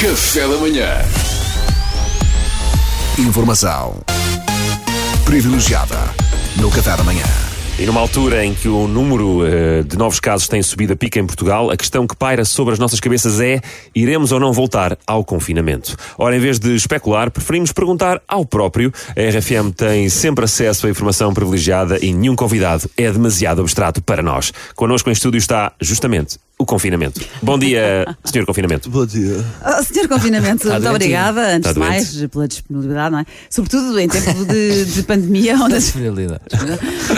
Café da manhã. Informação privilegiada no Café da Manhã. E numa altura em que o número eh, de novos casos tem subido a pica em Portugal, a questão que paira sobre as nossas cabeças é: iremos ou não voltar ao confinamento? Ora, em vez de especular, preferimos perguntar ao próprio. A RFM tem sempre acesso à informação privilegiada e nenhum convidado é demasiado abstrato para nós. Connosco em estúdio está, justamente, o confinamento. Bom dia, Sr. Confinamento. Bom dia. Oh, senhor Confinamento, muito doente? obrigada, antes Está de mais, pela disponibilidade, não é? Sobretudo em tempo de, de pandemia, onde as... Disponibilidade.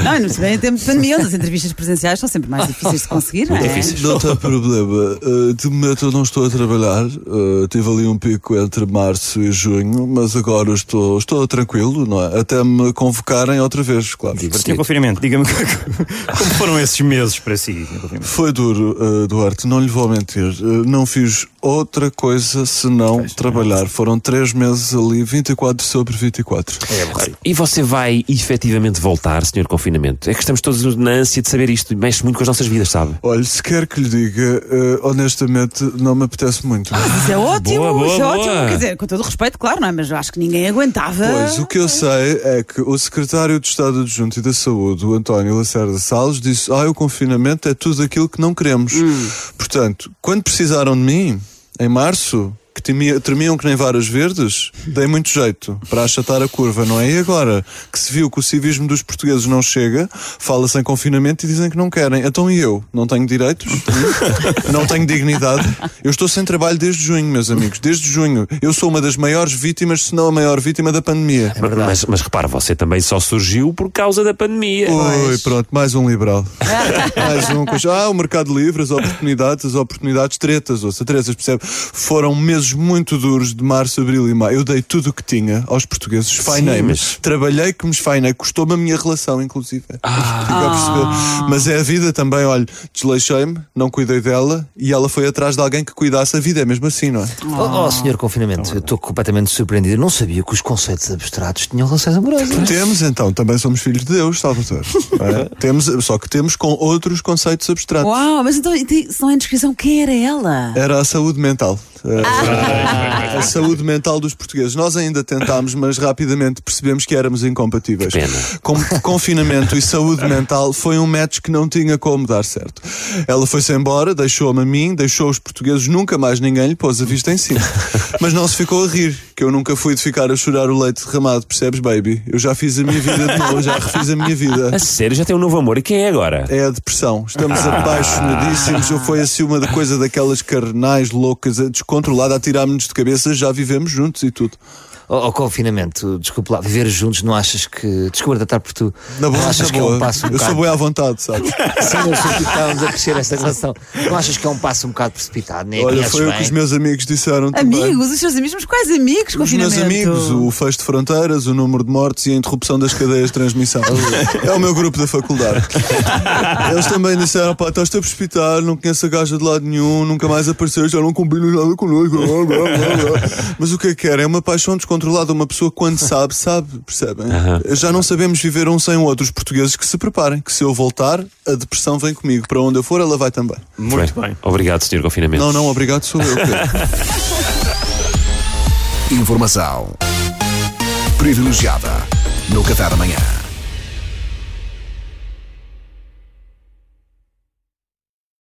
Não, não se vê em tempo de pandemia, onde as entrevistas presenciais são sempre mais difíceis de conseguir, não é? difíceis. Não tem problema. Uh, de momento eu não estou a trabalhar. Uh, tive ali um pico entre março e junho, mas agora estou, estou tranquilo, não é? Até me convocarem outra vez, claro. Senhor Confinamento, diga-me como foram esses meses para si? senhor Confinamento? Foi duro, uh, Duarte, não lhe vou mentir. Uh, não fiz outra coisa senão trabalhar. Foram três meses ali, 24 sobre 24. E você vai efetivamente voltar, Sr. Confinamento? É que estamos todos na ânsia de saber isto e mexe muito com as nossas vidas, sabe? Olha, se quer que lhe diga, uh, honestamente, não me apetece muito. Isso é ótimo, Boa, boa, isso é boa. ótimo. Quer dizer, com todo o respeito, claro, não é? Mas eu acho que ninguém aguentava. Pois, o que eu sei é que o secretário de Estado Adjunto e da Saúde, o António Lacerda Salles, disse: Ah, o confinamento é tudo aquilo que não queremos. Portanto, quando precisaram de mim, em março, que temia- tremiam que nem varas verdes, dei muito jeito para achatar a curva, não é? E agora que se viu que o civismo dos portugueses não chega, fala-se em confinamento e dizem que não querem. Então e eu? Não tenho direitos? não tenho dignidade? Eu estou sem trabalho desde junho, meus amigos. Desde junho. Eu sou uma das maiores vítimas, se não a maior vítima da pandemia. mas, mas repara, você também só surgiu por causa da pandemia. Oi, pronto, mais um liberal. mais um. Ah, o mercado livre, as oportunidades, as oportunidades tretas, ouça, tretas, percebe? Foram meses muito duros de março, abril e maio. Eu dei tudo o que tinha aos portugueses, esfainei-me. mas- Trabalhei que me esfainei, custou-me a minha relação, inclusive. Ah. A perceber. Mas é a vida também, olha, desleixei-me, não cuidei dela e ela foi atrás de alguém que cuidasse. A vida é mesmo assim, não é? Oh, oh, senhor Confinamento, eu estou completamente surpreendido. Eu não sabia que os conceitos abstratos tinham relações amorosas. Temos então, também somos filhos de Deus, Salvador. é? temos, só que temos com outros conceitos abstratos. Uau, mas então, se não é descrição, quem era ela? Era a saúde mental. Eh, a saúde mental dos portugueses. Nós ainda tentámos, mas rapidamente percebemos que éramos incompatíveis. Com confinamento e saúde mental foi um match que não tinha como dar certo. Ela foi-se embora, deixou-me a mim, deixou os portugueses, nunca mais ninguém lhe pôs a vista em cima. Mas não se ficou a rir, que eu nunca fui de ficar a chorar o leite derramado, percebes, baby? Eu já fiz a minha vida de novo, já refiz a minha vida. A sério, já tem um novo amor. E quem é agora? É a depressão. Estamos apaixonadíssimos. Ou foi assim uma da coisa daquelas carnais loucas, a descontrolada, a tirar-nos de cabeça, já vivemos juntos e tudo. Oh, confinamento, desculpe lá, viver juntos, não achas que. Desculpa tratar por tu. Na boa, não achas na que é boa. um passo um Eu sou bocado. bem à vontade, sabes? Sim, eu sei que estávamos a crescer esta relação. Não achas que é um passo um bocado precipitado? Nem a Olha, foi o bem? que os meus amigos disseram também. Amigos, os seus amigos, mas quais amigos? Os meus amigos, o fecho de fronteiras, o número de mortes e a interrupção das cadeias de transmissão. é o meu grupo da faculdade. Eles também disseram: pá, estás-te a precipitar, não conheço a gaja de lado nenhum, nunca mais apareceu, já não combinas nada connosco. blá, blá, blá, blá." Mas o que é que era? É uma paixão descontrolada. Uma pessoa, quando sabe, sabe, percebem? Já não sabemos viver um sem o outro. Os portugueses que se preparem, que se eu voltar, a depressão vem comigo. Para onde eu for, ela vai também. Muito bem. Obrigado, Sr. Confinamento. Não, não, obrigado, sou eu. Informação privilegiada no Café da Manhã.